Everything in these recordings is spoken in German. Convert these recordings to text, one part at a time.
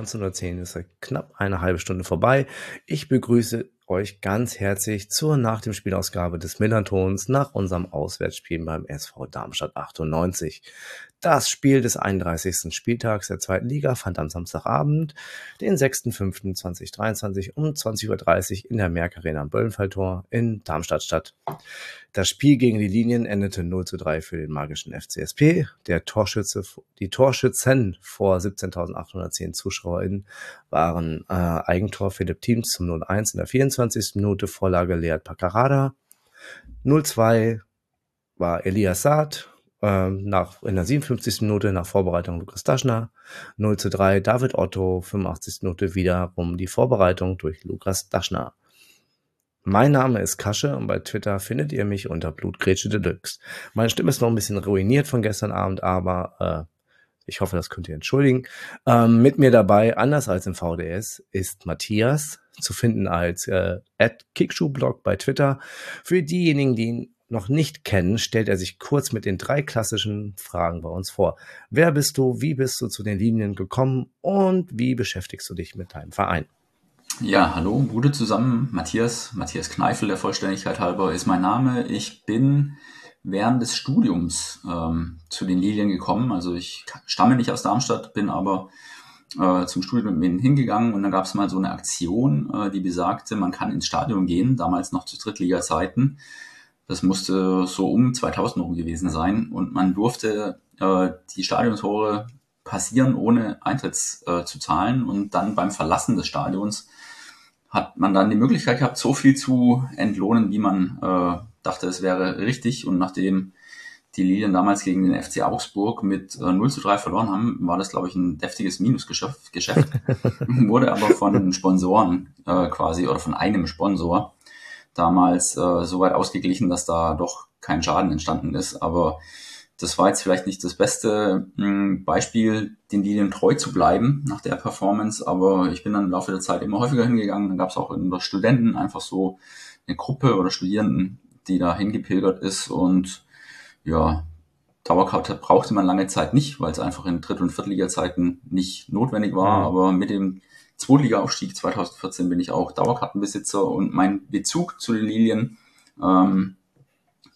19.10 Uhr ist knapp eine halbe Stunde vorbei. Ich begrüße euch ganz herzlich zur nach dem Spielausgabe des Millantons nach unserem Auswärtsspiel beim SV Darmstadt 98. Das Spiel des 31. Spieltags der zweiten Liga fand am Samstagabend, den 6.5.2023 um 20.30 Uhr in der Merck Arena am Böllenfalltor in Darmstadt statt. Das Spiel gegen die Linien endete 0 zu 3 für den magischen FCSP. Der Torschütze, die Torschützen vor 17.810 ZuschauerInnen waren äh, Eigentor Philipp Teams zum 0-1 in der 24. Minute, Vorlage Lead Pacarada. 0-2 war Elias Saad ähm, nach, in der 57. Minute nach Vorbereitung Lukas Daschner. 0 zu 3 David Otto, 85. Minute wiederum die Vorbereitung durch Lukas Daschner. Mein Name ist Kasche und bei Twitter findet ihr mich unter Blutgrätsche Deluxe. Meine Stimme ist noch ein bisschen ruiniert von gestern Abend, aber äh, ich hoffe, das könnt ihr entschuldigen. Ähm, mit mir dabei, anders als im VDS, ist Matthias, zu finden als äh, Kickschuhblog bei Twitter. Für diejenigen, die ihn noch nicht kennen, stellt er sich kurz mit den drei klassischen Fragen bei uns vor. Wer bist du? Wie bist du zu den Linien gekommen? Und wie beschäftigst du dich mit deinem Verein? Ja, hallo, gute zusammen. Matthias, Matthias Kneifel, der Vollständigkeit halber, ist mein Name. Ich bin während des Studiums ähm, zu den Lilien gekommen. Also ich stamme nicht aus Darmstadt, bin aber äh, zum Studium mit mir hingegangen und dann gab es mal so eine Aktion, äh, die besagte, man kann ins Stadion gehen, damals noch zu Drittliga-Zeiten das musste so um 2000 rum gewesen sein und man durfte äh, die Stadiontore passieren, ohne Eintritt äh, zu zahlen. Und dann beim Verlassen des Stadions hat man dann die Möglichkeit gehabt, so viel zu entlohnen, wie man äh, dachte, es wäre richtig. Und nachdem die Lilien damals gegen den FC Augsburg mit äh, 0 zu 3 verloren haben, war das, glaube ich, ein deftiges Minusgeschäft. Geschäft. Wurde aber von Sponsoren äh, quasi oder von einem Sponsor damals äh, so weit ausgeglichen, dass da doch kein Schaden entstanden ist. Aber das war jetzt vielleicht nicht das beste mh, hm, Beispiel, den Linien treu zu bleiben nach der Performance. Aber ich bin dann im Laufe der Zeit immer häufiger hingegangen. Dann gab es auch in der Studenten einfach so eine Gruppe oder Studierenden, die da hingepilgert ist. Und ja, Dauerkarte brauchte man lange Zeit nicht, weil es einfach in Dritt- und Viertliga-Zeiten nicht notwendig war. Mhm. Aber mit dem Zweitliga-Aufstieg. 2014 bin ich auch Dauerkartenbesitzer und mein Bezug zu den Lilien ähm,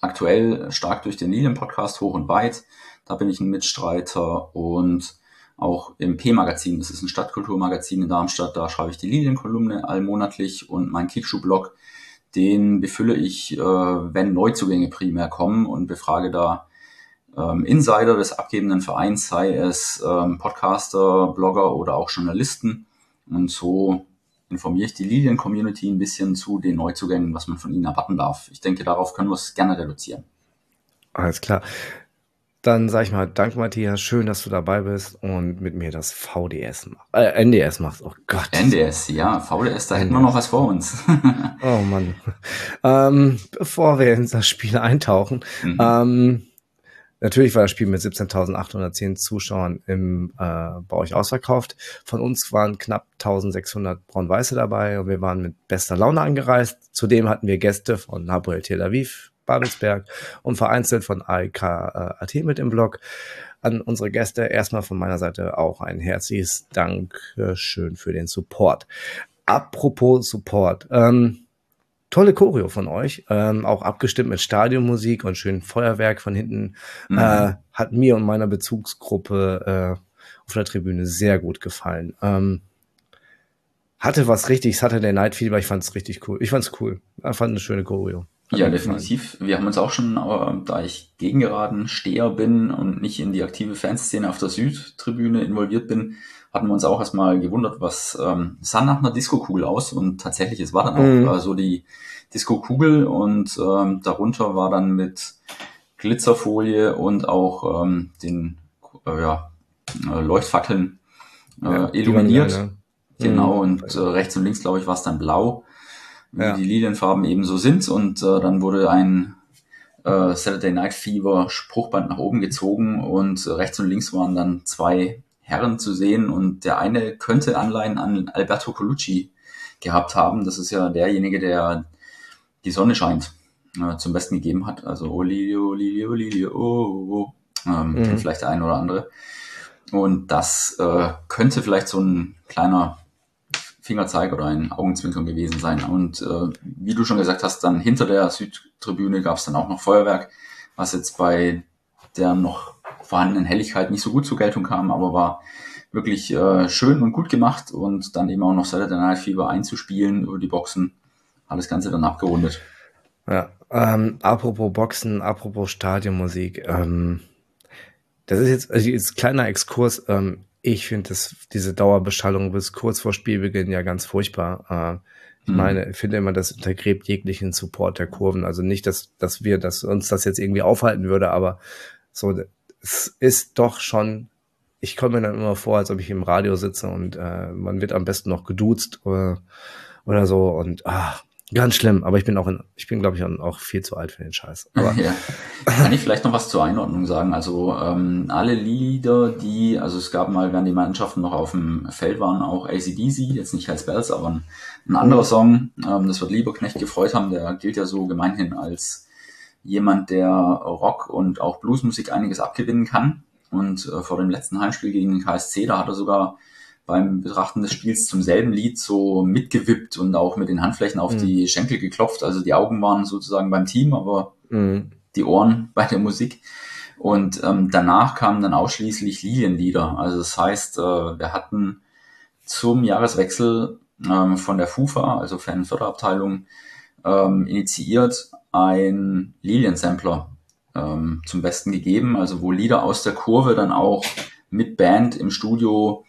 aktuell stark durch den Lilien-Podcast hoch und weit. Da bin ich ein Mitstreiter und auch im P-Magazin, das ist ein Stadtkulturmagazin in Darmstadt, da schreibe ich die Lilienkolumne allmonatlich und mein Kickschuh-Blog, den befülle ich, äh, wenn Neuzugänge primär kommen und befrage da ähm, Insider des abgebenden Vereins, sei es ähm, Podcaster, Blogger oder auch Journalisten und so informiere ich die Lilien-Community ein bisschen zu den Neuzugängen, was man von ihnen erwarten darf. Ich denke, darauf können wir es gerne reduzieren. Alles klar. Dann sage ich mal, danke Matthias, schön, dass du dabei bist und mit mir das VDS machst. Äh, NDS machst. Oh Gott. NDS, ja, VDS, da NDS. hätten wir noch was vor uns. oh Mann. Ähm, bevor wir in das Spiel eintauchen, mhm. ähm, Natürlich war das Spiel mit 17.810 Zuschauern im, äh, bei euch ausverkauft. Von uns waren knapp 1.600 Braun-Weiße dabei und wir waren mit bester Laune angereist. Zudem hatten wir Gäste von Hapoel Tel Aviv, Babelsberg und vereinzelt von AIK äh, AT mit im Blog. An unsere Gäste erstmal von meiner Seite auch ein herzliches Dankeschön für den Support. Apropos Support. Ähm, tolle Choreo von euch, ähm, auch abgestimmt mit Stadionmusik und schön Feuerwerk von hinten, mhm. äh, hat mir und meiner Bezugsgruppe äh, auf der Tribüne sehr gut gefallen. Ähm, hatte was richtig, hatte der Night Fever, ich fand es richtig cool. Ich fand es cool. Ich fand eine schöne Choreo. Hat ja, definitiv. Wir haben uns auch schon, aber da ich gegengeraden Steher bin und nicht in die aktive Fanszene auf der Südtribüne involviert bin, hatten wir uns auch erstmal gewundert, was ähm, sah nach einer Disco-Kugel aus und tatsächlich, es war dann auch mhm. äh, so die Disco-Kugel und ähm, darunter war dann mit Glitzerfolie und auch ähm, den äh, ja, äh, Leuchtfackeln äh, ja, illuminiert. Ja, ne? Genau, mhm. und äh, rechts und links, glaube ich, war es dann blau, wie die Lilienfarben eben so sind. Und äh, dann wurde ein äh, Saturday Night Fever Spruchband nach oben gezogen und rechts und links waren dann zwei Herren zu sehen und der eine könnte Anleihen an Alberto Colucci gehabt haben. Das ist ja derjenige, der die Sonne scheint äh, zum Besten gegeben hat. Also Olilio, Olilio, oh, oh, oh. Ähm, mhm. Kennt vielleicht der eine oder andere. Und das äh, könnte vielleicht so ein kleiner Fingerzeig oder ein Augenzwinkern gewesen sein. Und äh, wie du schon gesagt hast, dann hinter der Südtribüne gab es dann auch noch Feuerwerk, was jetzt bei der noch vorhandenen Helligkeit nicht so gut zur Geltung kam, aber war wirklich äh, schön und gut gemacht und dann eben auch noch Saturday Night Fever einzuspielen über die Boxen, hat das Ganze dann abgerundet. Ja, ähm, apropos Boxen, apropos Stadionmusik, ähm, das ist jetzt, also jetzt kleiner Exkurs, ähm, ich finde diese Dauerbeschallung bis kurz vor Spielbeginn ja ganz furchtbar. Äh, ich mhm. meine, ich finde immer, das untergräbt jeglichen Support der Kurven. Also nicht, dass, dass wir, dass uns das jetzt irgendwie aufhalten würde, aber so, es ist doch schon, ich komme mir dann immer vor, als ob ich im Radio sitze und äh, man wird am besten noch geduzt oder, oder so und ach, Ganz schlimm, aber ich bin auch in, ich bin, glaube ich, auch viel zu alt für den Scheiß. Aber ja. Kann ich vielleicht noch was zur Einordnung sagen? Also ähm, alle Lieder, die, also es gab mal, während die Mannschaften noch auf dem Feld waren, auch ACDC, jetzt nicht als Bells, aber ein, ein anderer mhm. Song, ähm, das wird Lieberknecht gefreut haben, der gilt ja so gemeinhin als jemand, der Rock und auch Bluesmusik einiges abgewinnen kann. Und äh, vor dem letzten Heimspiel gegen den KSC, da hat er sogar beim Betrachten des Spiels zum selben Lied so mitgewippt und auch mit den Handflächen auf mhm. die Schenkel geklopft. Also die Augen waren sozusagen beim Team, aber mhm. die Ohren bei der Musik. Und ähm, danach kamen dann ausschließlich Lilienlieder. Also das heißt, äh, wir hatten zum Jahreswechsel ähm, von der FUFA, also Fan-Förderabteilung, ähm, initiiert ein Lilien-Sampler ähm, zum Besten gegeben, also wo Lieder aus der Kurve dann auch mit Band im Studio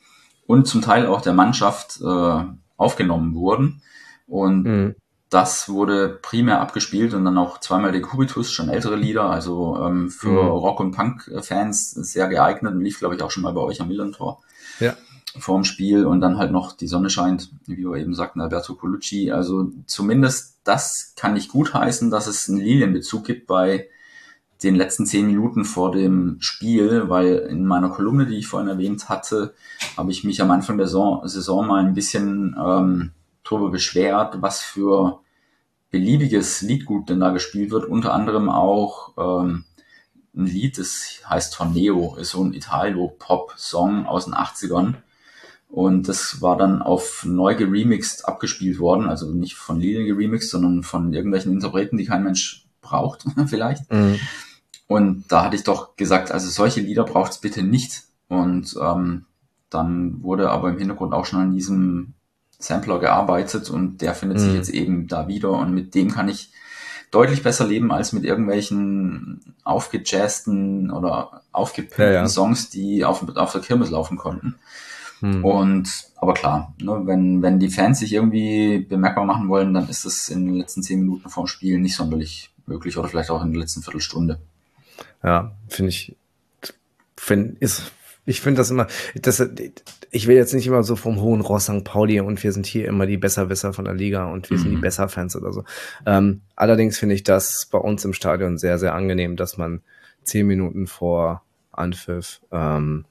und zum Teil auch der Mannschaft äh, aufgenommen wurden. Und mhm. das wurde primär abgespielt und dann auch zweimal der Kubitus, schon ältere Lieder, also ähm, für mhm. Rock- und Punk-Fans sehr geeignet und lief, glaube ich, auch schon mal bei euch am Millantor. Ja. Vorm Spiel und dann halt noch Die Sonne scheint, wie wir eben sagten, Alberto Colucci. Also zumindest das kann ich gut heißen, dass es einen Lilienbezug gibt bei den letzten zehn Minuten vor dem Spiel, weil in meiner Kolumne, die ich vorhin erwähnt hatte, habe ich mich am Anfang der Saison, Saison mal ein bisschen ähm, darüber beschwert, was für beliebiges Liedgut denn da gespielt wird. Unter anderem auch ähm, ein Lied, das heißt Torneo, ist so ein Italo-Pop-Song aus den 80ern. Und das war dann auf neu geremixed abgespielt worden, also nicht von Lilien geremixed, sondern von irgendwelchen Interpreten, die kein Mensch braucht, vielleicht. Mhm. Und da hatte ich doch gesagt, also solche Lieder braucht es bitte nicht. Und ähm, dann wurde aber im Hintergrund auch schon an diesem Sampler gearbeitet und der findet mhm. sich jetzt eben da wieder und mit dem kann ich deutlich besser leben als mit irgendwelchen aufgejazzten oder aufgepimpten ja, ja. Songs, die auf, auf der Kirmes laufen konnten. Mhm. Und aber klar, ne, wenn, wenn die Fans sich irgendwie bemerkbar machen wollen, dann ist es in den letzten zehn Minuten vorm Spiel nicht sonderlich möglich oder vielleicht auch in der letzten Viertelstunde. Ja, finde ich, find, ist, ich finde das immer, das, ich will jetzt nicht immer so vom hohen Ross St. Pauli und wir sind hier immer die Besserwisser von der Liga und wir mhm. sind die mhm. Besserfans oder so. Ähm, allerdings finde ich das bei uns im Stadion sehr, sehr angenehm, dass man zehn Minuten vor Anpfiff ähm,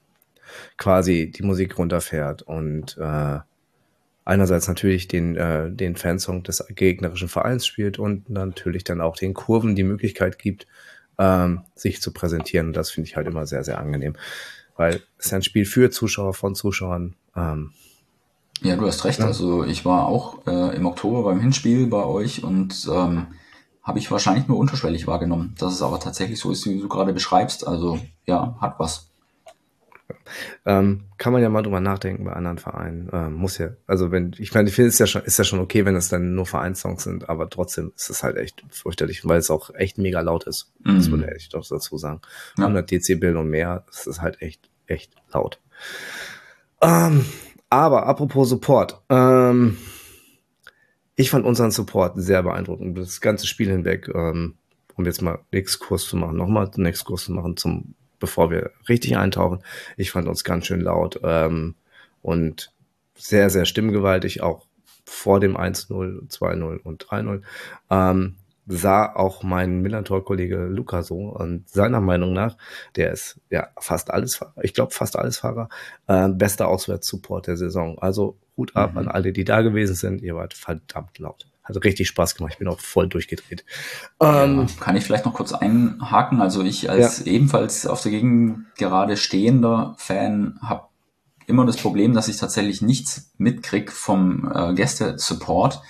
quasi die Musik runterfährt und äh, einerseits natürlich den, äh, den Fansong des gegnerischen Vereins spielt und natürlich dann auch den Kurven die Möglichkeit gibt, ähm, sich zu präsentieren. Und das finde ich halt immer sehr, sehr angenehm. Weil es ist ein Spiel für Zuschauer, von Zuschauern. Ähm, ja, du hast recht. Ja. Also ich war auch äh, im Oktober beim Hinspiel bei euch und ähm, habe ich wahrscheinlich nur unterschwellig wahrgenommen. Dass es aber tatsächlich so ist, wie du gerade beschreibst. Also ja, hat was. Ähm, kann man ja mal drüber nachdenken bei anderen Vereinen. Ähm, muss ja, also wenn, ich meine, ich finde es ja schon, ist ja schon okay, wenn es dann nur Vereinssongs sind, aber trotzdem ist es halt echt fürchterlich, weil es auch echt mega laut ist. Mhm. Das würde ich doch dazu sagen. Ja. 100 Dezibel und mehr, das ist halt echt, echt laut. Ähm, aber apropos Support, ähm, ich fand unseren Support sehr beeindruckend, das ganze Spiel hinweg, ähm, um jetzt mal einen Exkurs zu machen, nochmal einen Exkurs zu machen zum bevor wir richtig eintauchen. Ich fand uns ganz schön laut ähm, und sehr, sehr stimmgewaltig, auch vor dem 1-0, 2-0 und 3-0. Ähm, sah auch mein Millantor-Kollege Luca so und seiner Meinung nach, der ist ja fast alles Fahrer, ich glaube fast alles Fahrer, äh, bester Auswärtssupport der Saison. Also Hut ab mhm. an alle, die da gewesen sind. Ihr wart verdammt laut. Hat richtig Spaß gemacht. Ich bin auch voll durchgedreht. Ähm, ja, kann ich vielleicht noch kurz einhaken? Also ich als ja. ebenfalls auf der Gegend gerade stehender Fan habe immer das Problem, dass ich tatsächlich nichts mitkrieg vom äh, Gäste-Support,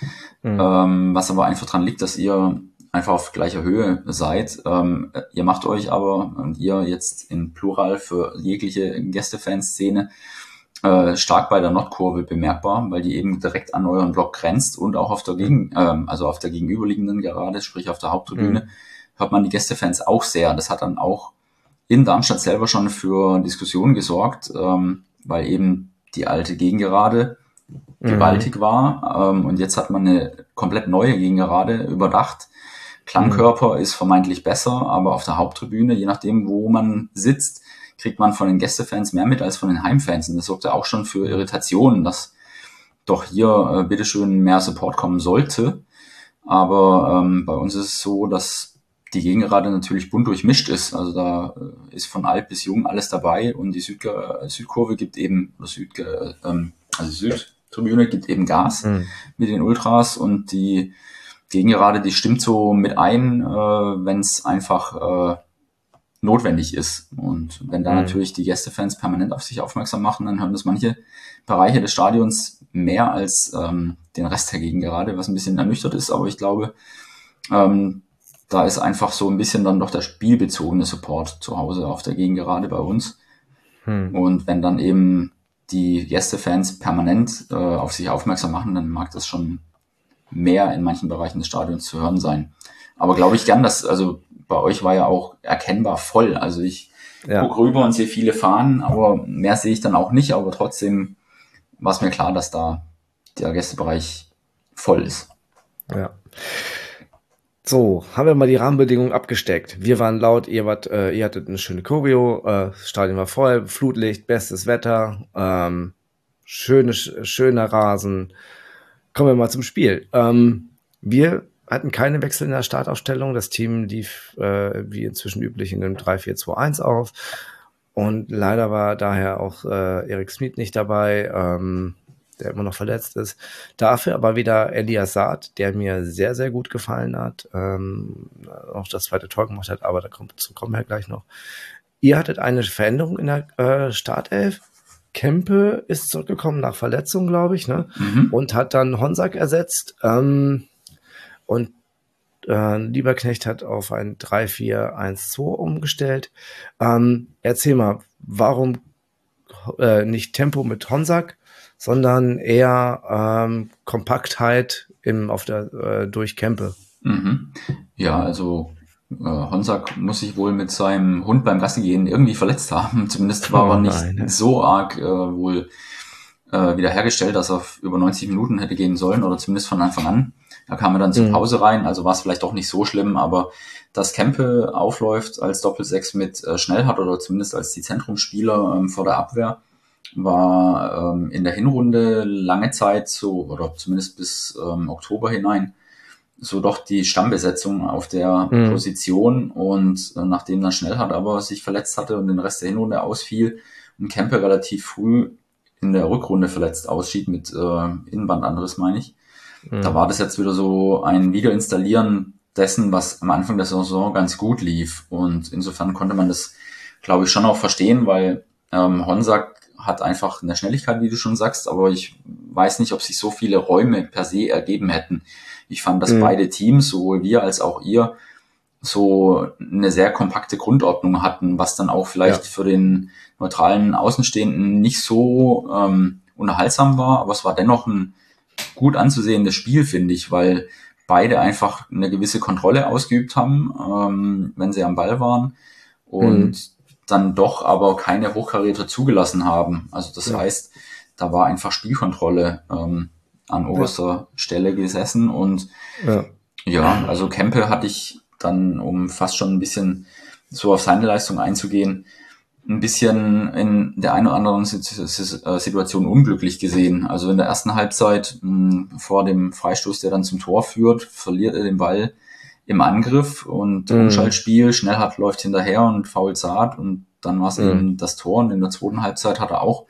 mhm. ähm, was aber einfach dran liegt, dass ihr einfach auf gleicher Höhe seid. Ähm, ihr macht euch aber, und ihr jetzt in Plural für jegliche Gästefanszene, äh, stark bei der Nordkurve bemerkbar, weil die eben direkt an euren Block grenzt und auch auf der Gegen, ähm, also auf der gegenüberliegenden Gerade, sprich auf der Haupttribüne, mhm. hört man die Gästefans auch sehr. Das hat dann auch in Darmstadt selber schon für Diskussionen gesorgt, ähm, weil eben die alte Gegengerade mhm. gewaltig war ähm, und jetzt hat man eine komplett neue Gegengerade überdacht. Klangkörper mhm. ist vermeintlich besser, aber auf der Haupttribüne, je nachdem, wo man sitzt, kriegt man von den Gästefans mehr mit als von den Heimfans. Und das sorgte auch schon für Irritationen, dass doch hier äh, bitteschön mehr Support kommen sollte. Aber ähm, bei uns ist es so, dass die Gegengerade natürlich bunt durchmischt ist. Also da äh, ist von alt bis jung alles dabei und die Süd Südkurve gibt eben, oder Süd, ähm, also Südtribüne gibt eben Gas mhm. mit den Ultras und die Gegengerade, die stimmt so mit ein, äh, wenn es einfach äh, notwendig ist. Und wenn da mhm. natürlich die Gästefans permanent auf sich aufmerksam machen, dann hören das manche Bereiche des Stadions mehr als ähm, den Rest der Gegend gerade, was ein bisschen ernüchtert ist. Aber ich glaube, ähm, da ist einfach so ein bisschen dann doch der spielbezogene Support zu Hause auf der Gegend gerade bei uns. Mhm. Und wenn dann eben die Gästefans permanent äh, auf sich aufmerksam machen, dann mag das schon mehr in manchen Bereichen des Stadions zu hören sein. Aber glaube ich gern, dass, also bei euch war ja auch erkennbar voll. Also ich ja. gucke rüber und sehe viele Fahnen, aber mehr sehe ich dann auch nicht. Aber trotzdem war es mir klar, dass da der Gästebereich voll ist. Ja. So, haben wir mal die Rahmenbedingungen abgesteckt. Wir waren laut, ihr, wart, äh, ihr hattet eine schöne Choreo, äh, Stadion war voll, Flutlicht, bestes Wetter, ähm, schöne, schöner Rasen. Kommen wir mal zum Spiel. Ähm, wir hatten keine Wechsel in der Startaufstellung. Das Team lief äh, wie inzwischen üblich in einem 3-4-2-1 auf. Und leider war daher auch äh, Erik Smith nicht dabei, ähm, der immer noch verletzt ist. Dafür aber wieder Elias Saad, der mir sehr, sehr gut gefallen hat. Ähm, auch das zweite Tor gemacht hat, aber da kommt, dazu kommen wir gleich noch. Ihr hattet eine Veränderung in der äh, Startelf. Kempe ist zurückgekommen nach Verletzung, glaube ich, ne? Mhm. Und hat dann Honsack ersetzt. Ähm, und äh, Lieberknecht hat auf ein 3-4-1-2 umgestellt. Ähm, erzähl mal, warum äh, nicht Tempo mit Honsack, sondern eher ähm, Kompaktheit im, auf der äh, durch Kempe? Mhm. Ja, also äh, Honsack muss sich wohl mit seinem Hund beim Gassi gehen irgendwie verletzt haben. Zumindest war oh, er nicht nein, so arg äh, wohl äh, wiederhergestellt, dass er über 90 Minuten hätte gehen sollen oder zumindest von Anfang an. Da kam er dann zur mhm. Pause rein, also war es vielleicht doch nicht so schlimm, aber dass Kempe aufläuft als Doppelsechs mit äh, Schnellhardt oder zumindest als die Zentrumsspieler ähm, vor der Abwehr, war ähm, in der Hinrunde lange Zeit so, oder zumindest bis ähm, Oktober hinein, so doch die Stammbesetzung auf der mhm. Position und äh, nachdem dann Schnellhardt aber sich verletzt hatte und den Rest der Hinrunde ausfiel und Kempe relativ früh in der Rückrunde verletzt ausschied mit äh, Innenbandanriss, meine ich, Mhm. Da war das jetzt wieder so ein Wiederinstallieren dessen, was am Anfang der Saison ganz gut lief. Und insofern konnte man das, glaube ich, schon auch verstehen, weil ähm, Honsack hat einfach eine Schnelligkeit, wie du schon sagst, aber ich weiß nicht, ob sich so viele Räume per se ergeben hätten. Ich fand, dass mhm. beide Teams, sowohl wir als auch ihr, so eine sehr kompakte Grundordnung hatten, was dann auch vielleicht ja. für den neutralen Außenstehenden nicht so ähm, unterhaltsam war, aber es war dennoch ein gut anzusehendes Spiel, finde ich, weil beide einfach eine gewisse Kontrolle ausgeübt haben, ähm, wenn sie am Ball waren und mhm. dann doch aber keine Hochkaräter zugelassen haben. Also das ja. heißt, da war einfach Spielkontrolle ähm, an oberster ja. Stelle gesessen und ja. ja, also Kempe hatte ich dann, um fast schon ein bisschen so auf seine Leistung einzugehen, ein bisschen in der einen oder anderen äh, Situation unglücklich gesehen. Also in der ersten Halbzeit mh, hm, vor dem Freistoß, der dann zum Tor führt, verliert er den Ball im Angriff und mhm. Umschaltspiel. Schnellhardt läuft hinterher und fault Saat und dann war es mhm. eben das Tor und in der zweiten Halbzeit hat er auch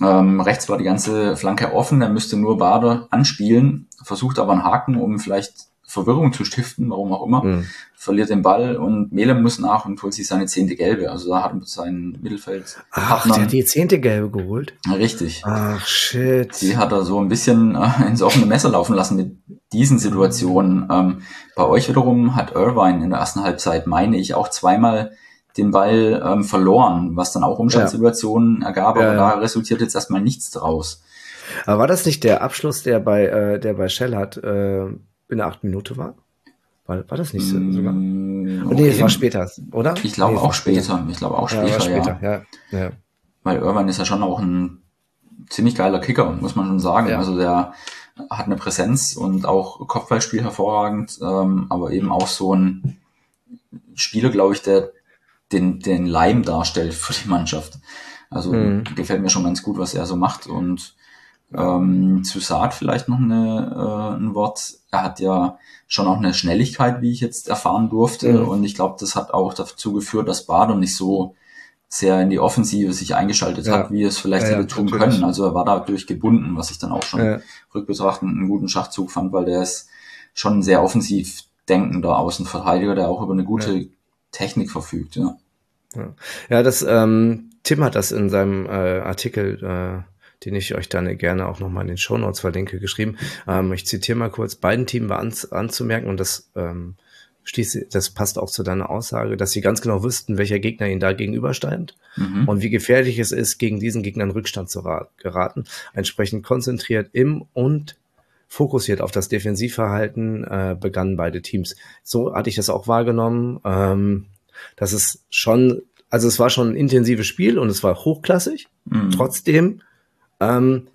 ähm, rechts war die ganze Flanke offen, er müsste nur Bader anspielen, versucht aber einen Haken, um vielleicht Verwirrung zu stiften, warum auch immer, mhm. verliert den Ball und Melem muss nach und holt sich seine zehnte Gelbe. Also da hat sein Mittelfeld. Ach, der hat die zehnte Gelbe geholt? Richtig. Ach, shit. Die hat er so ein bisschen äh, ins offene Messer laufen lassen mit diesen Situationen. Ähm, bei euch wiederum hat Irvine in der ersten Halbzeit, meine ich, auch zweimal den Ball ähm, verloren, was dann auch Umschaltsituationen ja. ergab, aber ja, ja. da resultiert jetzt erstmal nichts draus. Aber war das nicht der Abschluss, der bei, äh, der bei Shell hat, äh, in der acht Minute war? War, war das nicht so, mm, sogar? Okay. Nee, es war später, oder? Ich glaube nee, auch später. später. Ich glaube auch später, später ja. ja. ja. Weil Irvine ist ja schon auch ein ziemlich geiler Kicker, muss man schon sagen. Ja. Also der hat eine Präsenz und auch Kopfballspiel hervorragend, ähm, aber eben auch so ein Spieler, glaube ich, der den, den Leim darstellt für die Mannschaft. Also mhm. gefällt mir schon ganz gut, was er so macht. Und ähm, zu Saad vielleicht noch eine, äh, ein Wort. Er hat ja schon auch eine Schnelligkeit, wie ich jetzt erfahren durfte. Mhm. Und ich glaube, das hat auch dazu geführt, dass Bader nicht so sehr in die Offensive sich eingeschaltet ja. hat, wie es vielleicht ja, hätte tun natürlich. können. Also er war dadurch gebunden, was ich dann auch schon ja. rückbetrachtend einen guten Schachzug fand, weil der ist schon ein sehr offensiv denkender Außenverteidiger, der auch über eine gute ja. Technik verfügt. Ja. Ja, ja das ähm, Tim hat das in seinem äh, Artikel, äh, den ich euch dann gerne auch nochmal in den Show Notes verlinke, geschrieben. Ähm, ich zitiere mal kurz, beiden Teams war an, anzumerken und das ähm, schließt, das passt auch zu deiner Aussage, dass sie ganz genau wüssten, welcher Gegner ihnen da gegenübersteht mhm. und wie gefährlich es ist, gegen diesen Gegner in Rückstand zu geraten. Entsprechend konzentriert im und fokussiert auf das Defensivverhalten äh, begannen beide Teams. So hatte ich das auch wahrgenommen. Ähm, das ist schon, also es war schon ein intensives Spiel und es war hochklassig. Mhm. Trotzdem ähm,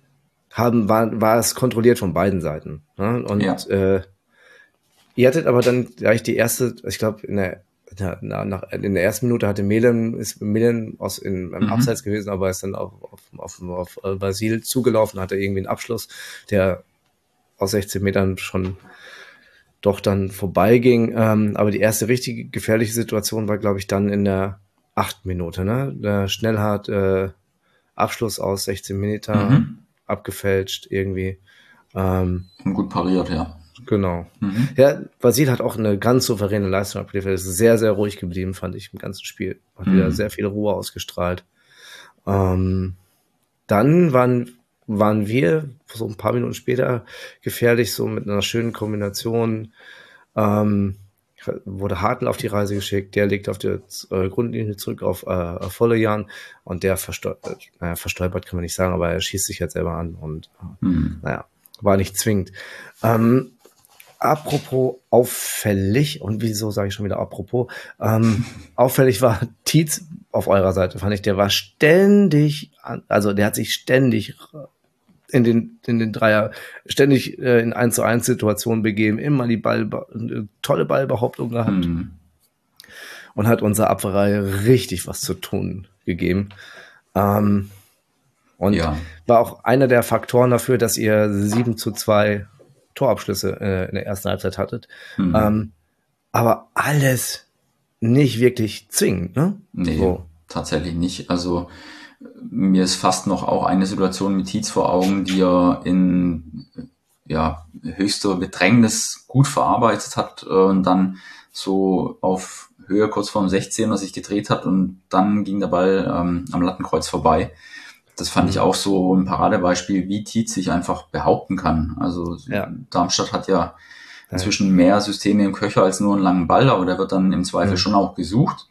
haben, war, war es kontrolliert von beiden Seiten. Ne? Und ja. äh, ihr hattet aber dann gleich die erste, ich glaube, in der na, nach, in der ersten Minute hatte Melen, ist Melen aus in, im mhm. Abseits gewesen, aber ist dann auf, auf, auf, auf äh, Basil zugelaufen, hatte irgendwie einen Abschluss, der aus 16 Metern schon doch dann vorbeiging. Ähm, aber die erste richtige gefährliche Situation war, glaube ich, dann in der acht Minute. Ne? Der Schnellhart äh, Abschluss aus 16 Meter mhm. abgefälscht irgendwie. Ähm, gut pariert, ja. Genau. Mhm. Ja, Vasil hat auch eine ganz souveräne Leistung abgeliefert. Ist sehr, sehr ruhig geblieben, fand ich im ganzen Spiel. Hat mhm. wieder sehr viel Ruhe ausgestrahlt. Ähm, dann waren waren wir so ein paar Minuten später gefährlich, so mit einer schönen Kombination. Ähm, wurde Hartl auf die Reise geschickt, der legt auf die äh, Grundlinie zurück auf, äh, auf Vollejan und der verstolpert, naja, verstolpert kann man nicht sagen, aber er schießt sich jetzt selber an und mhm. naja, war nicht zwingend. Ähm, apropos auffällig, und wieso sage ich schon wieder apropos, ähm, auffällig war Tietz auf eurer Seite, fand ich, der war ständig, also der hat sich ständig in den, in den Dreier ständig äh, in 1 zu 1 Situationen begeben, immer die Ball, eine tolle Ballbehauptung gehabt. Mhm. Und hat unserer Abwehrreihe richtig was zu tun gegeben. Ähm, und ja. war auch einer der Faktoren dafür, dass ihr 7 zu 2 Torabschlüsse äh, in der ersten Halbzeit hattet. Mhm. Ähm, aber alles nicht wirklich zwingend, ne? Nee, so. tatsächlich nicht. Also mir ist fast noch auch eine Situation mit Tietz vor Augen, die er in ja, höchster Bedrängnis gut verarbeitet hat äh, und dann so auf Höhe kurz vorm 16er sich gedreht hat und dann ging der Ball ähm, am Lattenkreuz vorbei. Das fand ich mhm. auch so ein Paradebeispiel, wie Tietz sich einfach behaupten kann. Also ja. Darmstadt hat ja inzwischen mehr Systeme im Köcher als nur einen langen Ball, aber der wird dann im Zweifel mhm. schon auch gesucht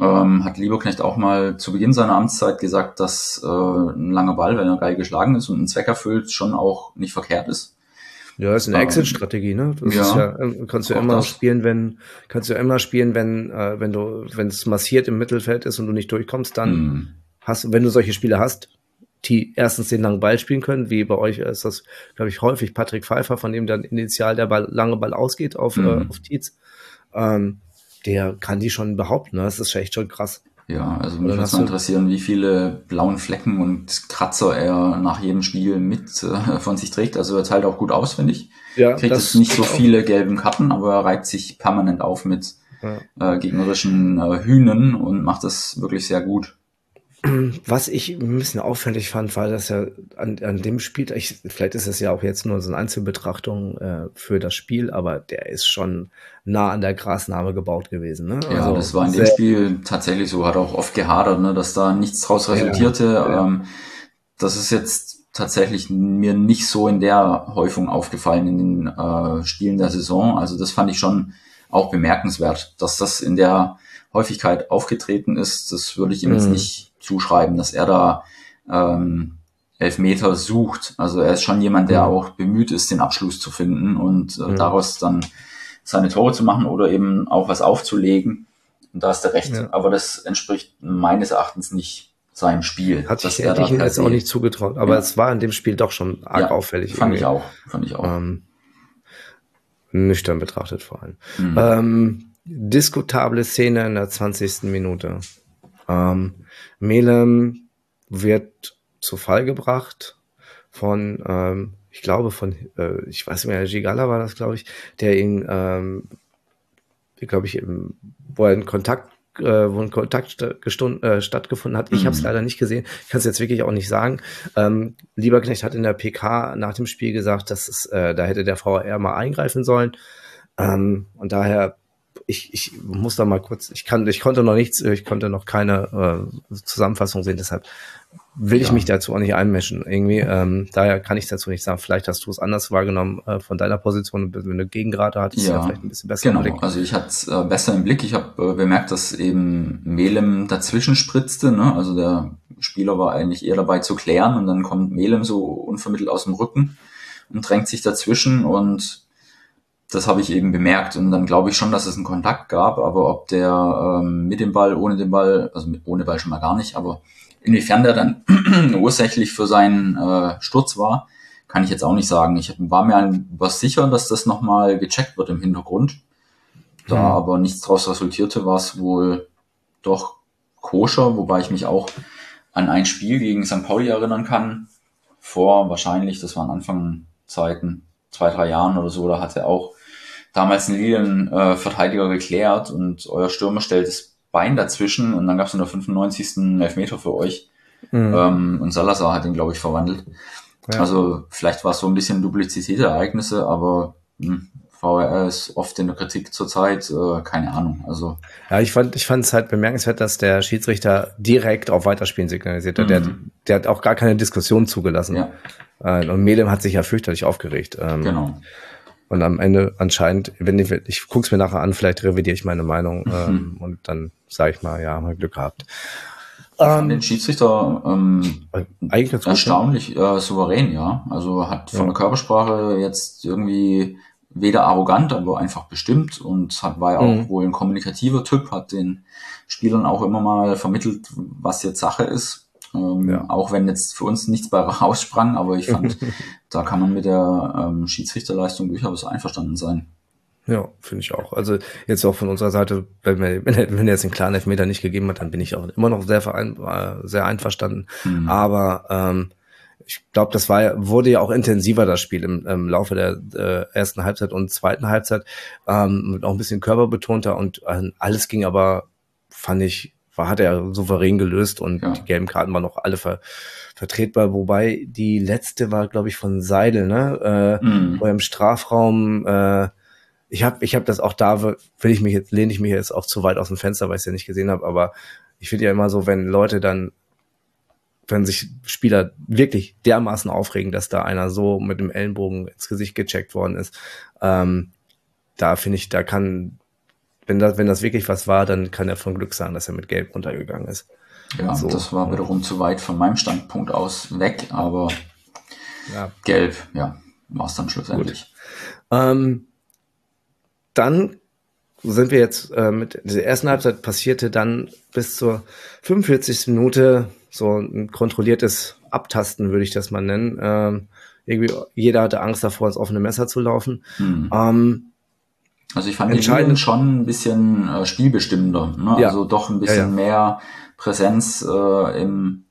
ähm, hat Lieberknecht auch mal zu Beginn seiner Amtszeit gesagt, dass äh, ein langer Ball, wenn er geil geschlagen ist und einen Zweck erfüllt, schon auch nicht verkehrt ist. Ja, ist eine ähm, Exit-Strategie, ne? Das ja, ist ja, ähm, kannst du immer das. spielen, wenn, kannst du immer spielen, wenn, äh, wenn du, wenn es massiert im Mittelfeld ist und du nicht durchkommst, dann mm. hast wenn du solche Spiele hast, die erstens den langen Ball spielen können, wie bei euch ist das, glaube ich, häufig Patrick Pfeiffer, von dem dann initial der Ball, lange Ball ausgeht auf, mm. äh, auf Tietz. Ähm, der kann die schon behaupten. Ne? Das ist echt schon krass. Ja, also mich würde mal interessieren, wie viele blauen Flecken und Kratzer er nach jedem Spiel mit äh, von sich trägt. Also er teilt auch gut aus, finde ich. Ja, Kriegt jetzt nicht so viele gelben Karten, aber er reibt sich permanent auf mit ja. äh, gegnerischen äh, Hühnen und macht das wirklich sehr gut. Was ich ein bisschen auffällig fand, war, dass er an, an dem Spiel, ich, vielleicht ist es ja auch jetzt nur so eine Einzelbetrachtung äh, für das Spiel, aber der ist schon nah an der Grasnarbe gebaut gewesen. Ne? Ja, also das war in dem Spiel tatsächlich so, hat auch oft gehadert, ne, dass da nichts draus resultierte. Ja, ja. Ähm, das ist jetzt tatsächlich mir nicht so in der Häufung aufgefallen in den äh, Spielen der Saison. Also das fand ich schon auch bemerkenswert, dass das in der Häufigkeit aufgetreten ist. Das würde ich ihm mhm. jetzt nicht zuschreiben, dass er da ähm, Elfmeter sucht. Also er ist schon jemand, der mhm. auch bemüht ist, den Abschluss zu finden und äh, mhm. daraus dann seine Tore zu machen oder eben auch was aufzulegen. Und da hast du recht. Ja. Aber das entspricht meines Erachtens nicht seinem Spiel. Hat sich er ich jetzt auch nicht zugetraut, aber ja. es war in dem Spiel doch schon arg ja, auffällig. Fand irgendwie. ich auch, fand ich auch. Ähm, nüchtern betrachtet vor allem. Mhm. Ähm, diskutable Szene in der 20. Minute. Ähm, Melem wird zu Fall gebracht von, ähm, ich glaube von, äh, ich weiß nicht mehr, Gigala war das, glaube ich, der ihn, ähm, glaube ich, wo er in Kontakt äh, wo ein Kontakt äh, stattgefunden hat. Ich mhm. habe es leider nicht gesehen. Ich kann es jetzt wirklich auch nicht sagen. Ähm, Lieberknecht hat in der PK nach dem Spiel gesagt, dass es, äh, da hätte der VAR mal eingreifen sollen. Ähm, und daher, ich, ich muss da mal kurz, ich kann, ich konnte noch nichts, ich konnte noch keine äh, Zusammenfassung sehen, deshalb will ja. ich mich dazu auch nicht einmischen. Irgendwie, ähm, daher kann ich dazu nicht sagen. Vielleicht hast du es anders wahrgenommen äh, von deiner Position, wenn du Gegengrade hattest, ja, ja vielleicht ein bisschen besser genau. im Blick. Also ich hatte es äh, besser im Blick. Ich habe äh, bemerkt, dass eben Melem dazwischen spritzte. Ne? Also der Spieler war eigentlich eher dabei zu klären und dann kommt Melem so unvermittelt aus dem Rücken und drängt sich dazwischen und das habe ich eben bemerkt und dann glaube ich schon, dass es einen Kontakt gab, aber ob der ähm, mit dem Ball, ohne den Ball, also mit, ohne Ball schon mal gar nicht, aber Inwiefern der dann ursächlich für seinen äh, Sturz war, kann ich jetzt auch nicht sagen. Ich war mir was sicher, dass das nochmal gecheckt wird im Hintergrund. Da mhm. aber nichts daraus resultierte, war es wohl doch koscher, wobei ich mich auch an ein Spiel gegen St. Pauli erinnern kann. Vor wahrscheinlich, das waren Anfangzeiten, zwei, drei Jahren oder so, da hat er auch damals einen Lilienverteidiger äh, geklärt und euer Stürmer stellt es Bein dazwischen und dann gab es in der 95. Elfmeter für euch. Mhm. Ähm, und Salazar hat ihn, glaube ich, verwandelt. Ja. Also vielleicht war es so ein bisschen Duplizität der Ereignisse, aber mh, hm, VRR ist oft in der Kritik zurzeit, äh, keine Ahnung. Also ja, ich fand, ich fand es halt bemerkenswert, dass der Schiedsrichter direkt auf Weiterspielen signalisiert hat. Mhm. Der, der hat auch gar keine Diskussion zugelassen. Ja. Äh, und Medem hat sich ja fürchterlich aufgeregt. Ähm, genau. Und am Ende anscheinend, wenn ich, ich guck's mir nachher an, vielleicht revidiere ich meine Meinung mhm. ähm, und dann sage ich mal, ja, mal Glück gehabt. Ähm, den Schiedsrichter ähm, eigentlich ganz erstaunlich äh, souverän, ja. Also hat von ja. der Körpersprache jetzt irgendwie weder arrogant, aber einfach bestimmt und hat, war ja auch mhm. wohl ein kommunikativer Typ, hat den Spielern auch immer mal vermittelt, was jetzt Sache ist. Ähm, ja. Auch wenn jetzt für uns nichts bei raussprang, aber ich fand, da kann man mit der ähm, Schiedsrichterleistung durchaus einverstanden sein. Ja, finde ich auch. Also jetzt auch von unserer Seite, wenn, wir, wenn, er, wenn er jetzt den klaren Elfmeter nicht gegeben hat, dann bin ich auch immer noch sehr, verein, äh, sehr einverstanden. Mhm. Aber ähm, ich glaube, das war wurde ja auch intensiver, das Spiel im, im Laufe der äh, ersten Halbzeit und zweiten Halbzeit. Ähm, auch ein bisschen körperbetonter und äh, alles ging aber, fand ich, war, hat er souverän gelöst und ja. die gelben Karten waren noch alle ver, vertretbar, wobei die letzte war, glaube ich, von Seidel, ne? Äh, mhm. Wo er im Strafraum äh, ich habe ich hab das auch da, will ich mich jetzt, lehne ich mich jetzt auch zu weit aus dem Fenster, weil ich es ja nicht gesehen habe, aber ich finde ja immer so, wenn Leute dann, wenn sich Spieler wirklich dermaßen aufregen, dass da einer so mit dem Ellenbogen ins Gesicht gecheckt worden ist, ähm, da finde ich, da kann, wenn das, wenn das wirklich was war, dann kann er von Glück sagen, dass er mit Gelb runtergegangen ist. Ja, so. das war wiederum zu weit von meinem Standpunkt aus weg, aber ja. Gelb, ja, war es dann schlussendlich. Ähm, dann sind wir jetzt äh, mit der ersten Halbzeit passierte dann bis zur 45. Minute so ein kontrolliertes Abtasten, würde ich das mal nennen. Ähm, irgendwie jeder hatte Angst davor, ins offene Messer zu laufen. Mhm. Ähm, Also ich fand die Lilien schon ein bisschen äh, spielbestimmender. Ne? Ja. Also doch ein bisschen ja, ja. mehr Präsenz äh, im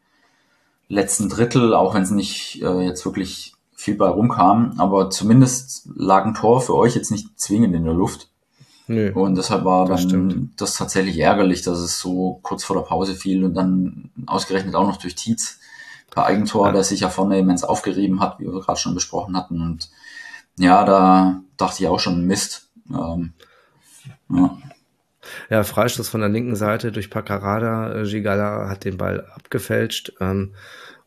letzten Drittel, auch wenn es nicht äh, jetzt wirklich viel bei rumkam. Aber zumindest lag ein Tor für euch jetzt nicht zwingend in der Luft. Nö, und deshalb war das dann stimmt. das tatsächlich ärgerlich, dass es so kurz vor der Pause fiel und dann ausgerechnet auch noch durch Tietz per Eigentor, ja. der sich ja vorne immens aufgerieben hat, wie wir gerade schon besprochen hatten. Und ja, da dachte ich auch schon Mist. Ähm, ja. ja, Freistoß von der linken Seite durch Paccarada. Äh, Gigala hat den Ball abgefälscht ähm,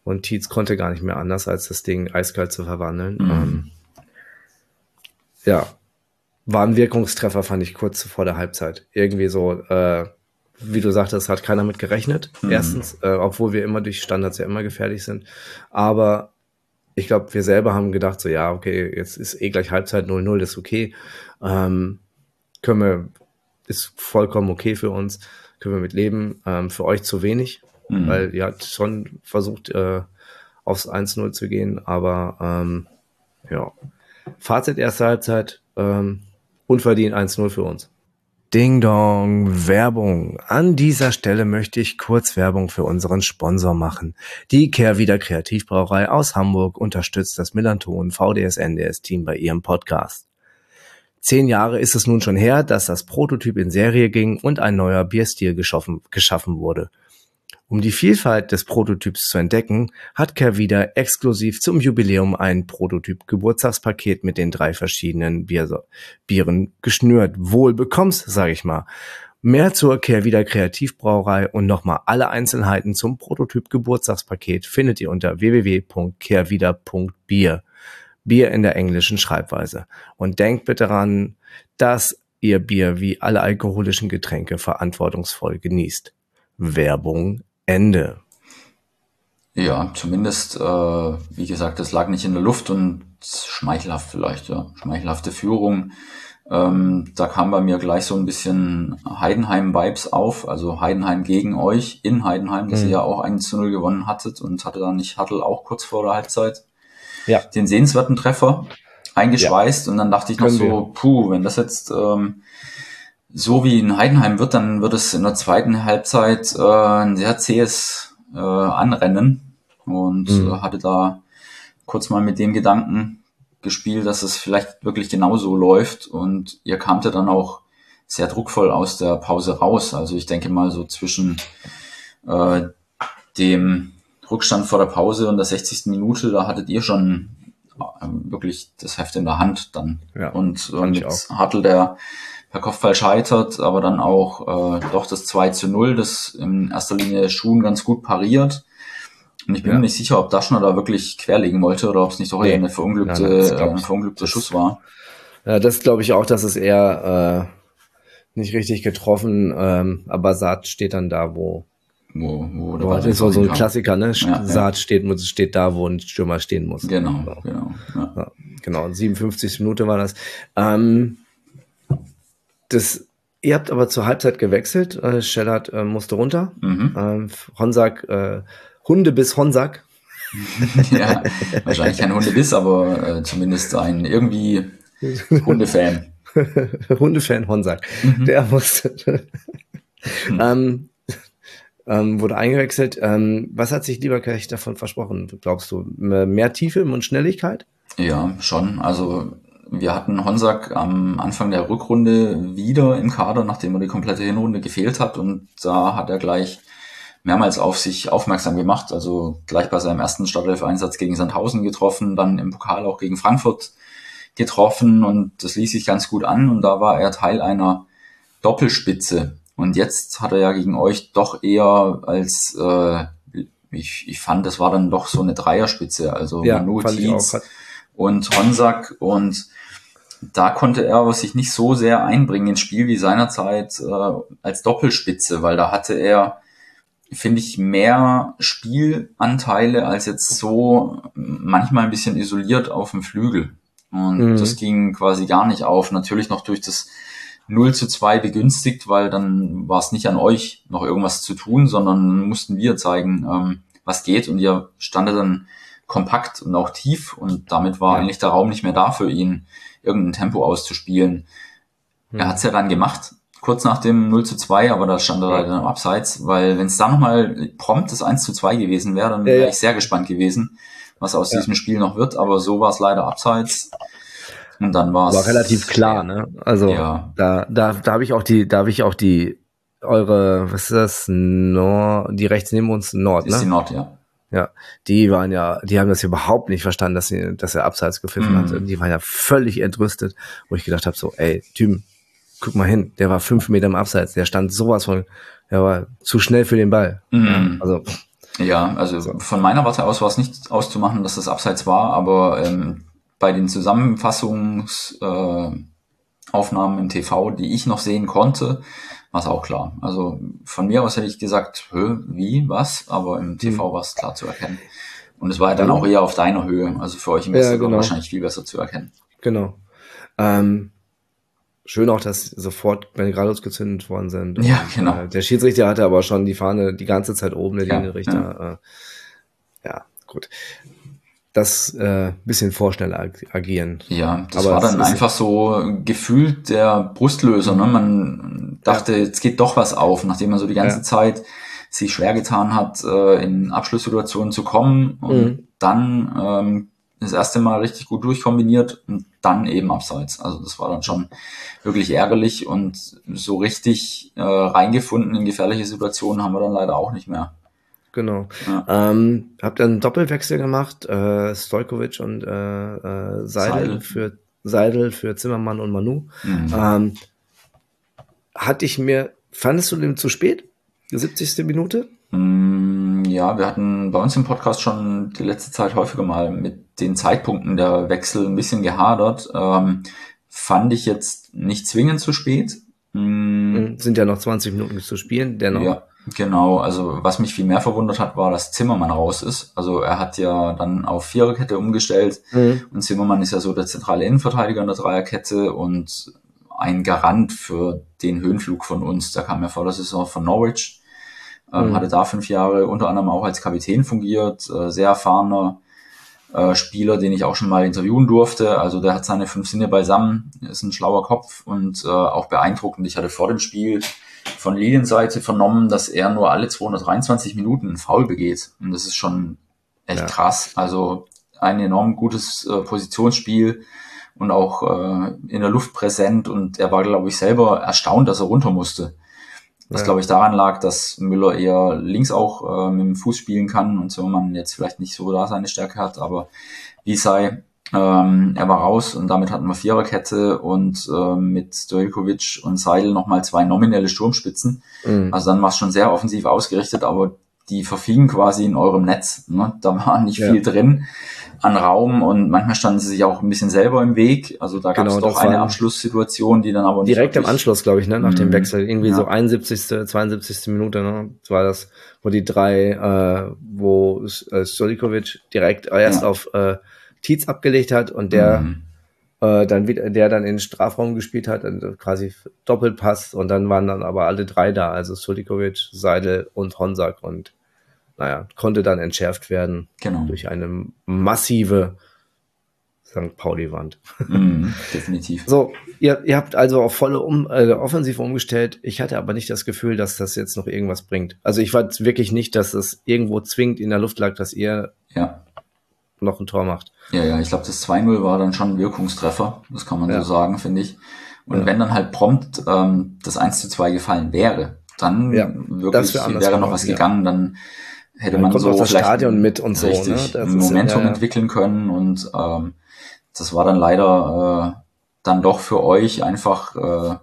und Tietz konnte gar nicht mehr anders, als das Ding eiskalt zu verwandeln. Mhm. Ähm, ja, war ein Wirkungstreffer, fand ich kurz vor der Halbzeit. Irgendwie so, äh, wie du sagtest, hat keiner mit gerechnet. Mhm. Erstens, äh, obwohl wir immer durch Standards ja immer gefährlich sind. Aber ich glaube, wir selber haben gedacht, so, ja, okay, jetzt ist eh gleich Halbzeit 0-0, ist okay. Ähm, können wir, ist vollkommen okay für uns, können wir mit leben. Ähm, für euch zu wenig, mhm. weil ihr habt schon versucht, äh, aufs 1-0 zu gehen, aber ähm, ja. Fazit erste Halbzeit, ähm, unverdient 1-0 für uns. Ding Dong, Werbung. An dieser Stelle möchte ich kurz Werbung für unseren Sponsor machen. Die Kehrwieder Kreativbrauerei aus Hamburg unterstützt das Millanton VDS NDS Team bei ihrem Podcast. Zehn Jahre ist es nun schon her, dass das Prototyp in Serie ging und ein neuer Bierstil geschaffen, geschaffen wurde. Um die Vielfalt des Prototyps zu entdecken, hat Kervida exklusiv zum Jubiläum ein Prototyp-Geburtstagspaket mit den drei verschiedenen Bier Bieren geschnürt. Wohl bekommst, sag ich mal. Mehr zur Kehrwieder Kreativbrauerei und nochmal alle Einzelheiten zum Prototyp-Geburtstagspaket findet ihr unter www.kehrwieder.bier. Bier in der englischen Schreibweise. Und denkt bitte daran, dass ihr Bier wie alle alkoholischen Getränke verantwortungsvoll genießt. Werbung Ende. Ja, zumindest, äh, wie gesagt, das lag nicht in der Luft und schmeichelhaft vielleicht, ja. Schmeichelhafte Führung. Ähm, da kam bei mir gleich so ein bisschen Heidenheim-Vibes auf, also Heidenheim gegen euch in Heidenheim, mhm. ihr ja auch 1 zu 0 gewonnen hattet und hatte dann nicht Hattel auch kurz vor der Halbzeit ja. den sehenswerten Treffer eingeschweißt ja. und dann dachte ich noch Können so, wir. puh, wenn das jetzt ähm, so wie in Heidenheim wird, dann wird es in der zweiten Halbzeit äh, ein sehr zähes äh, Anrennen und mhm. äh, hatte da kurz mal mit dem Gedanken gespielt, dass es vielleicht wirklich genauso läuft und ihr kamt ja dann auch sehr druckvoll aus der Pause raus. Also ich denke mal so zwischen äh, dem Rückstand vor der Pause und der 60. Minute, da hattet ihr schon äh, wirklich das Heft in der Hand dann. Ja, und äh, mit Hartl, der per Kopfball scheitert, aber dann auch äh, doch das 2 zu 0, das in erster Linie Schuhen ganz gut pariert. Und ich bin ja. mir nicht sicher, ob Daschner da wirklich querlegen wollte oder ob es nicht doch eher eine verunglückte, Nein, äh, ein verunglückter Schuss war. Ja, das glaube ich auch, dass es eher äh, nicht richtig getroffen, ähm, aber Saat steht dann da, wo wo, wo der Boah, das ist so ein Klassiker, ne? Ja, Saat ja. steht, steht da, wo ein Stürmer stehen muss. Genau, genau. Genau, ja. ja, genau. 57 Minuten war das. Ähm, das, ihr habt aber zur Halbzeit gewechselt. Äh, Schellert äh, musste runter. Mhm. Ähm, Honsack, äh, Hunde bis Honsack. ja, wahrscheinlich kein Hundebiss, aber äh, zumindest ein irgendwie Hundefan. Hundefan Honsack. Mhm. Der musste. mhm. ähm, ähm, wurde eingewechselt. Ähm, was hat sich Lieberkirch davon versprochen, glaubst du? Mehr Tiefe und Schnelligkeit? Ja, schon. Also wir hatten Honsack am Anfang der Rückrunde wieder im Kader, nachdem er die komplette Hinrunde gefehlt hat. Und da hat er gleich mehrmals auf sich aufmerksam gemacht. Also gleich bei seinem ersten Startelf-Einsatz gegen Sandhausen getroffen, dann im Pokal auch gegen Frankfurt getroffen und das ließ sich ganz gut an und da war er Teil einer Doppelspitze. Und jetzt hat er ja gegen euch doch eher als, äh, ich, ich fand, das war dann doch so eine Dreierspitze, also ja, Manu Tietz und Honsack und da konnte er sich nicht so sehr einbringen ins Spiel wie seinerzeit äh, als Doppelspitze, weil da hatte er, finde ich, mehr Spielanteile als jetzt so manchmal ein bisschen isoliert auf dem Flügel. Und mhm. das ging quasi gar nicht auf. Natürlich noch durch das 0 zu 2 begünstigt, weil dann war es nicht an euch noch irgendwas zu tun, sondern mussten wir zeigen, ähm, was geht. Und ihr standet dann kompakt und auch tief und damit war ja. eigentlich der Raum nicht mehr da für ihn, irgendein Tempo auszuspielen. Hm. Er hat es ja dann gemacht, kurz nach dem 0 zu 2, aber da stand er leider dann abseits, weil wenn es da nochmal prompt das 1 zu 2 gewesen wäre, dann wäre ja, ich sehr gespannt gewesen, was aus ja. diesem Spiel noch wird, aber so war es leider abseits. Und dann war es. War relativ klar, ne? Also ja. da, da, da habe ich auch die, da habe ich auch die eure, was ist das? Nord, die rechts neben uns Nord, ne? Ist die Nord, ja. Ja, die waren ja, die haben das überhaupt nicht verstanden, dass, sie, dass er abseits gepfiffen mm. hatte. Die waren ja völlig entrüstet, wo ich gedacht habe, so, ey, Typen, guck mal hin, der war fünf Meter im Abseits, der stand sowas von, der war zu schnell für den Ball. Mm. Ja, also, ja, also so. von meiner Warte aus war es nicht auszumachen, dass das Abseits war, aber ähm, bei den Zusammenfassungsaufnahmen äh, im TV, die ich noch sehen konnte, war es auch klar. Also von mir aus hätte ich gesagt, wie, was, aber im TV hm. war es klar zu erkennen. Und es war ja dann auch eher auf deiner Höhe, also für euch im ja, genau. wahrscheinlich viel besser zu erkennen. Genau. Ähm, schön auch, dass sofort Belgrados gezündet worden sind. Und, ja, genau. Äh, der Schiedsrichter hatte aber schon die Fahne die ganze Zeit oben, der ja, Linienrichter. Ja. Äh, ja, gut das äh, bisschen vorschnell ag agieren. Ja, das Aber war dann einfach so gefühlt der Brustlöser. Ne? Man dachte, ja. jetzt geht doch was auf, nachdem man so die ganze ja. Zeit sich schwer getan hat, äh, in Abschlusssituationen zu kommen und mhm. dann ähm, das erste Mal richtig gut durchkombiniert und dann eben abseits. Also das war dann schon wirklich ärgerlich und so richtig äh, reingefunden in gefährliche Situationen haben wir dann leider auch nicht mehr. Genau. Ja. Ähm, habt ihr einen Doppelwechsel gemacht, äh, Stojkovic und äh, äh, Seidel, Seidel, für Seidel für Zimmermann und Manu. Mhm. Ähm, hatte ich mir, fandest du den zu spät? Die 70. Minute? Mm, ja, wir hatten bei uns im Podcast schon die letzte Zeit häufiger mal mit den Zeitpunkten der Wechsel ein bisschen gehadert. Ähm, fand ich jetzt nicht zwingend zu spät. Mm. Sind ja noch 20 Minuten zu spielen, dennoch. Ja Genau, also was mich viel mehr verwundert hat, war, dass Zimmermann raus ist. Also er hat ja dann auf Viererkette umgestellt mhm. und Zimmermann ist ja so der zentrale Innenverteidiger in der Dreierkette und ein Garant für den Höhenflug von uns. Der kam ja vor der Saison von Norwich, ähm, mhm. hatte da fünf Jahre unter anderem auch als Kapitän fungiert, äh, sehr erfahrener äh, Spieler, den ich auch schon mal interviewen durfte. Also der hat seine fünf Sinne beisammen, ist ein schlauer Kopf und äh, auch beeindruckend. Ich hatte vor dem Spiel von Lilienseite vernommen, dass er nur alle 223 Minuten einen Foul begeht. Und das ist schon echt ja. krass. Also ein enorm gutes äh, Positionsspiel und auch äh, in der Luft präsent. Und er war, glaube ich, selber erstaunt, dass er runter musste. Was, ja. glaube ich, daran lag, dass Müller eher links auch äh, mit dem Fuß spielen kann und so man jetzt vielleicht nicht so da seine Stärke hat. Aber wie sei, ähm, er war raus und damit hatten wir Viererkette und äh, mit Stojkovic und Seidel nochmal zwei nominelle Sturmspitzen. Mhm. Also dann war es schon sehr offensiv ausgerichtet, aber die verfingen quasi in eurem Netz. Ne? Da war nicht ja. viel drin an Raum und manchmal standen sie sich auch ein bisschen selber im Weg. Also da gab es genau, doch eine Abschlusssituation, die dann aber nicht direkt im Anschluss, glaube ich, ne, nach mhm. dem Wechsel irgendwie ja. so 71., 72. Minute, ne, das war das, wo die drei, äh, wo äh, Stolikovic direkt erst ja. auf äh, Tietz abgelegt hat und der mhm. äh, dann wieder, der dann in den Strafraum gespielt hat, also quasi Doppelpass und dann waren dann aber alle drei da, also Sulikovic, Seidel und Honsack und naja, konnte dann entschärft werden genau. durch eine massive St. Pauli-Wand. Mm, definitiv. So, ihr, ihr habt also auf volle um, äh, Offensive umgestellt. Ich hatte aber nicht das Gefühl, dass das jetzt noch irgendwas bringt. Also ich war wirklich nicht, dass es irgendwo zwingend in der Luft lag, dass ihr noch ein Tor macht. Ja, ja, ich glaube, das 2-0 war dann schon ein Wirkungstreffer, das kann man ja. so sagen, finde ich. Und ja. wenn dann halt prompt ähm, das 1 zu 2 gefallen wäre, dann ja, wirklich wär wäre noch was gegangen, dann hätte man so das vielleicht Stadion mit und so, ne? ein Momentum ja, entwickeln können und ähm, das war dann leider äh, dann doch für euch einfach äh,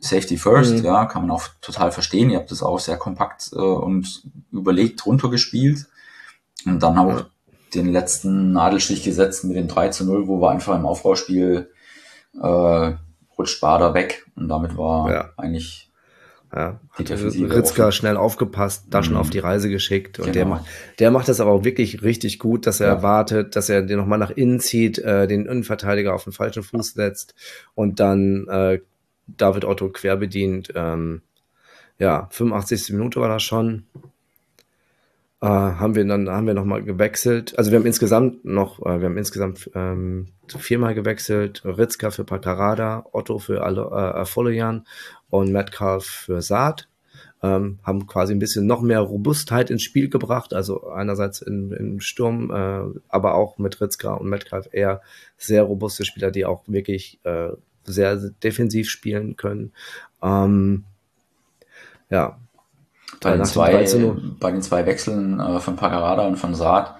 Safety First, mhm. ja, kann man auch total verstehen. Ihr habt das auch sehr kompakt äh, und überlegt runtergespielt und dann auch den letzten Nadelstich gesetzt mit dem 3 zu 0, wo wir einfach im Aufbauspiel äh, rutscht Bader weg und damit war ja. eigentlich ja, Defensive Ritzka offen. schnell aufgepasst, da schon mhm. auf die Reise geschickt und genau. der macht, der macht das aber auch wirklich richtig gut, dass er ja. wartet, dass er den nochmal nach innen zieht, äh, den Innenverteidiger auf den falschen Fuß setzt und dann äh, David Otto quer bedient. Ähm, ja, 85. Minute war das schon. Äh, haben wir dann haben wir noch mal gewechselt. Also wir haben insgesamt noch, äh, wir haben insgesamt ähm, viermal gewechselt. Ritzka für Pacarada, Otto für äh, Folian und Metcalf für Saat. Ähm, haben quasi ein bisschen noch mehr Robustheit ins Spiel gebracht. Also einerseits in, im Sturm, äh, aber auch mit Ritzka und Metcalf eher sehr robuste Spieler, die auch wirklich äh, sehr defensiv spielen können. Ähm, ja, bei den, zwei, bei den zwei Wechseln äh, von Pagarada und von Saad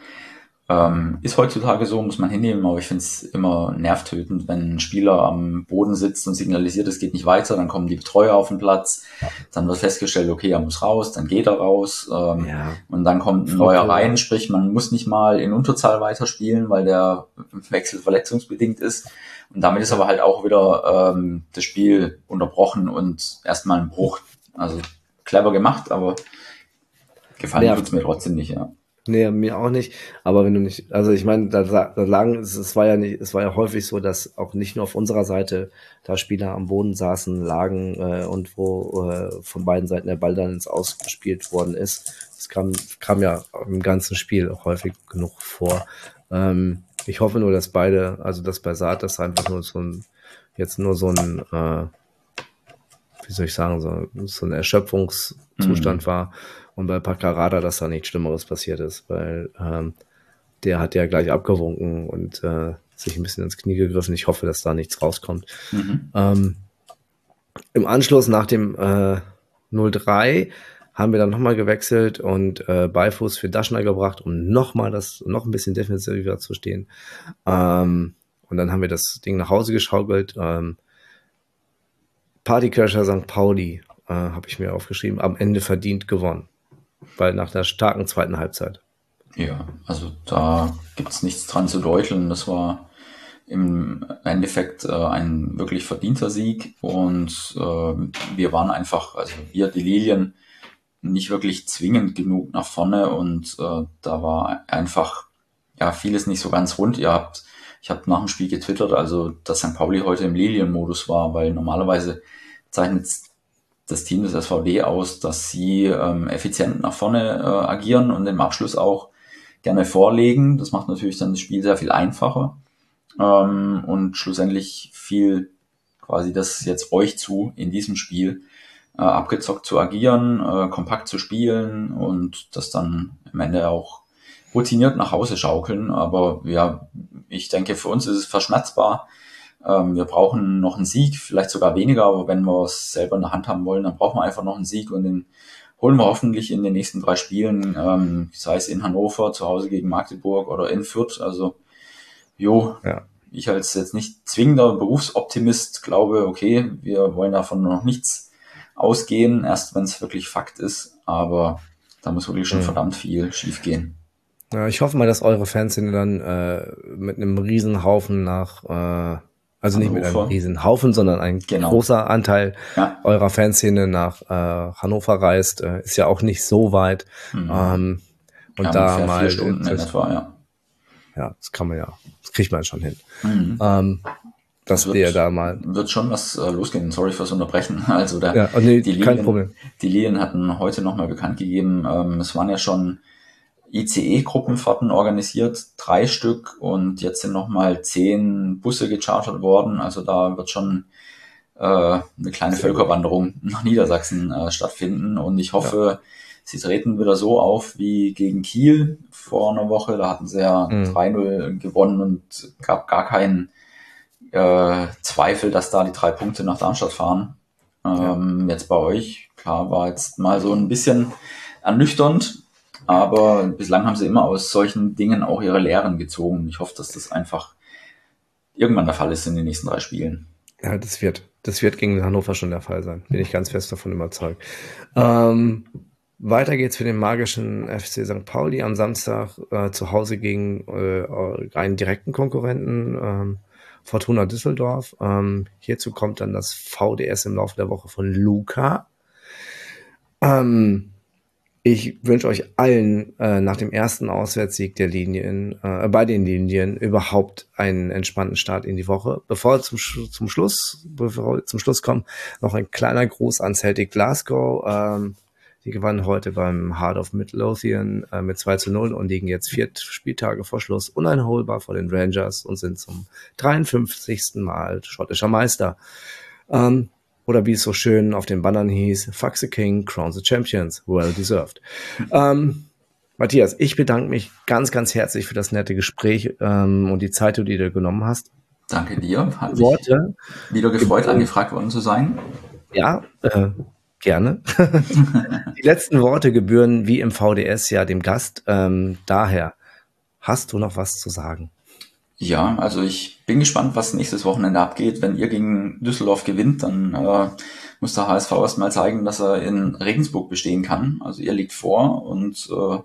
ähm, ist heutzutage so, muss man hinnehmen, aber ich finde es immer nervtötend, wenn ein Spieler am Boden sitzt und signalisiert, es geht nicht weiter, dann kommen die Betreuer auf den Platz, dann wird festgestellt, okay, er muss raus, dann geht er raus ähm, ja. und dann kommt ein neuer rein, sprich man muss nicht mal in Unterzahl weiterspielen, weil der Wechsel verletzungsbedingt ist und damit ist aber halt auch wieder ähm, das Spiel unterbrochen und erstmal ein Bruch. Also clever gemacht, aber gefallen ja. tut's mir trotzdem nicht, ja. Nee, mir auch nicht. Aber wenn du nicht, also ich meine, da, da lagen, es, es war ja nicht, es war ja häufig so, dass auch nicht nur auf unserer Seite da Spieler am Boden saßen, lagen äh, und wo äh, von beiden Seiten der Ball dann ins Ausgespielt worden ist. Das kam, kam ja im ganzen Spiel auch häufig genug vor. Ähm, ich hoffe nur, dass beide, also dass bei Saat das einfach nur so ein, jetzt nur so ein äh, wie soll ich sagen, so, so ein Erschöpfungszustand mhm. war. Und bei Pacarada, dass da nichts Schlimmeres passiert ist, weil ähm, der hat ja gleich abgewunken und äh, sich ein bisschen ins Knie gegriffen. Ich hoffe, dass da nichts rauskommt. Mhm. Ähm, Im Anschluss nach dem äh, 03 haben wir dann nochmal gewechselt und äh, Beifuß für Daschner gebracht, um nochmal das, noch ein bisschen defensiver zu stehen. Ähm, und dann haben wir das Ding nach Hause geschaukelt. Ähm, Partycrasher St. Pauli, äh, habe ich mir aufgeschrieben, am Ende verdient gewonnen. Weil nach der starken zweiten Halbzeit. Ja, also da gibt es nichts dran zu deuteln. Das war im Endeffekt äh, ein wirklich verdienter Sieg und äh, wir waren einfach, also wir, die Lilien, nicht wirklich zwingend genug nach vorne und äh, da war einfach ja vieles nicht so ganz rund. Ihr habt ich habe nach dem Spiel getwittert, also dass St. Pauli heute im Lilien-Modus war, weil normalerweise zeichnet das Team des SVD aus, dass sie ähm, effizient nach vorne äh, agieren und im Abschluss auch gerne vorlegen. Das macht natürlich dann das Spiel sehr viel einfacher ähm, und schlussendlich fiel quasi das jetzt euch zu, in diesem Spiel äh, abgezockt zu agieren, äh, kompakt zu spielen und das dann am Ende auch routiniert nach Hause schaukeln. Aber ja, ich denke, für uns ist es verschmerzbar. Ähm, wir brauchen noch einen Sieg, vielleicht sogar weniger, aber wenn wir es selber in der Hand haben wollen, dann brauchen wir einfach noch einen Sieg und den holen wir hoffentlich in den nächsten drei Spielen, ähm, sei es in Hannover, zu Hause gegen Magdeburg oder in Fürth. Also, jo, ja. ich als jetzt nicht zwingender Berufsoptimist glaube, okay, wir wollen davon noch nichts ausgehen, erst wenn es wirklich Fakt ist, aber da muss wirklich schon mhm. verdammt viel schiefgehen. Ja, ich hoffe mal, dass eure Fanszene dann äh, mit einem Riesenhaufen nach, äh, also nicht mit einem Riesenhaufen, sondern ein genau. großer Anteil ja. eurer Fanszene nach äh, Hannover reist. Äh, ist ja auch nicht so weit. Mhm. Ähm, und ja, da mal. Vier Stunden das, in etwa, ja. ja, das kann man ja, das kriegt man schon hin. Mhm. Ähm, dass wird, wir da mal. Wird schon was äh, losgehen. Sorry fürs Unterbrechen. Also da, ja, oh nee, die kein Lilien, Problem. Die Lilien hatten heute nochmal bekannt gegeben, ähm, es waren ja schon ICE-Gruppenfahrten organisiert, drei Stück und jetzt sind nochmal zehn Busse gechartert worden. Also da wird schon äh, eine kleine Völkerwanderung nach Niedersachsen äh, stattfinden und ich hoffe, ja. sie treten wieder so auf wie gegen Kiel vor einer Woche. Da hatten sie ja mhm. 3-0 gewonnen und gab gar keinen äh, Zweifel, dass da die drei Punkte nach Darmstadt fahren. Ähm, ja. Jetzt bei euch, klar, war jetzt mal so ein bisschen ernüchternd, aber bislang haben sie immer aus solchen Dingen auch ihre Lehren gezogen. Ich hoffe, dass das einfach irgendwann der Fall ist in den nächsten drei Spielen. Ja, das wird. Das wird gegen Hannover schon der Fall sein. Bin ich ganz fest davon überzeugt. Ähm, weiter geht's für den magischen FC St. Pauli am Samstag äh, zu Hause gegen äh, einen direkten Konkurrenten, ähm, Fortuna Düsseldorf. Ähm, hierzu kommt dann das VDS im Laufe der Woche von Luca. Ähm, ich wünsche euch allen äh, nach dem ersten Auswärtssieg der Linien, äh, bei den Linien überhaupt einen entspannten Start in die Woche. Bevor wir zum, zum Schluss, bevor wir zum Schluss kommen, noch ein kleiner Gruß an Celtic Glasgow. Ähm, Die gewannen heute beim Heart of Midlothian äh, mit 2 zu 0 und liegen jetzt vier Spieltage vor Schluss uneinholbar vor den Rangers und sind zum 53. Mal schottischer Meister. Ähm, oder wie es so schön auf den Bannern hieß, Fuck the King, Crown the Champions, well deserved. ähm, Matthias, ich bedanke mich ganz, ganz herzlich für das nette Gespräch ähm, und die Zeit, die du dir genommen hast. Danke dir. Hat Worte. Wieder gefreut, angefragt worden zu sein. Ja, äh, gerne. die letzten Worte gebühren wie im VDS ja dem Gast. Ähm, daher, hast du noch was zu sagen? Ja, also ich bin gespannt, was nächstes Wochenende abgeht. Wenn ihr gegen Düsseldorf gewinnt, dann äh, muss der HSV erstmal zeigen, dass er in Regensburg bestehen kann. Also ihr liegt vor und äh,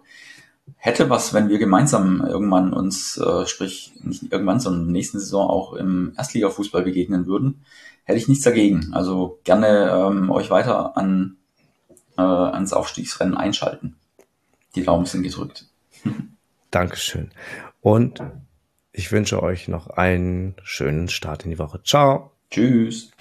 hätte was, wenn wir gemeinsam irgendwann uns, äh, sprich nicht irgendwann, sondern nächsten Saison auch im Erstligafußball begegnen würden, hätte ich nichts dagegen. Also gerne ähm, euch weiter an äh, ans Aufstiegsrennen einschalten. Die Daumen sind gedrückt. Dankeschön. Und ich wünsche euch noch einen schönen Start in die Woche. Ciao. Tschüss.